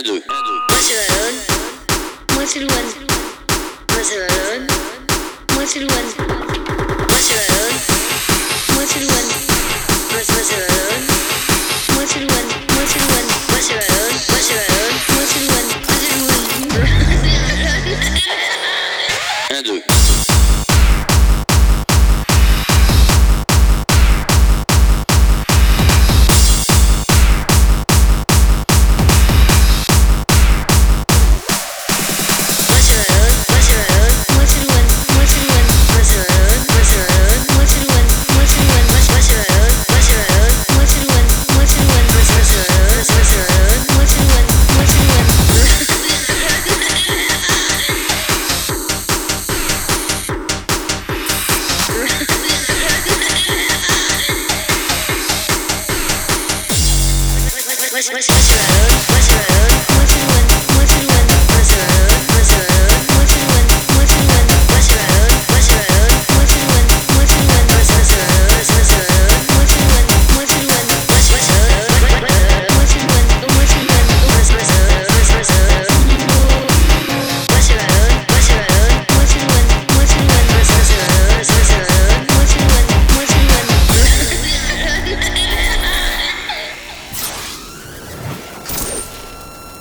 Madu. Barcelona. Barcelona. Barcelona. Barcelona. what's, what's, what's road?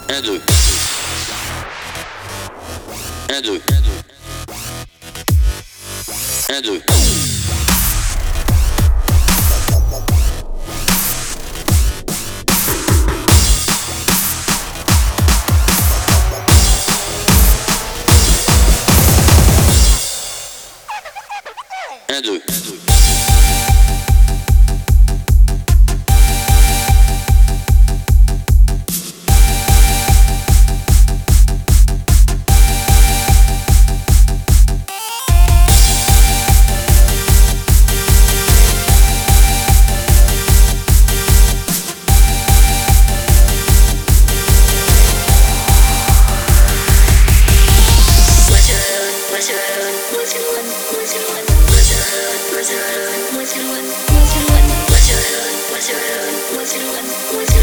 1, 2. 1, 2. 1, 2. 1, 2. What's your own? What's your one? What's your one? What's your own? What's your own? What's your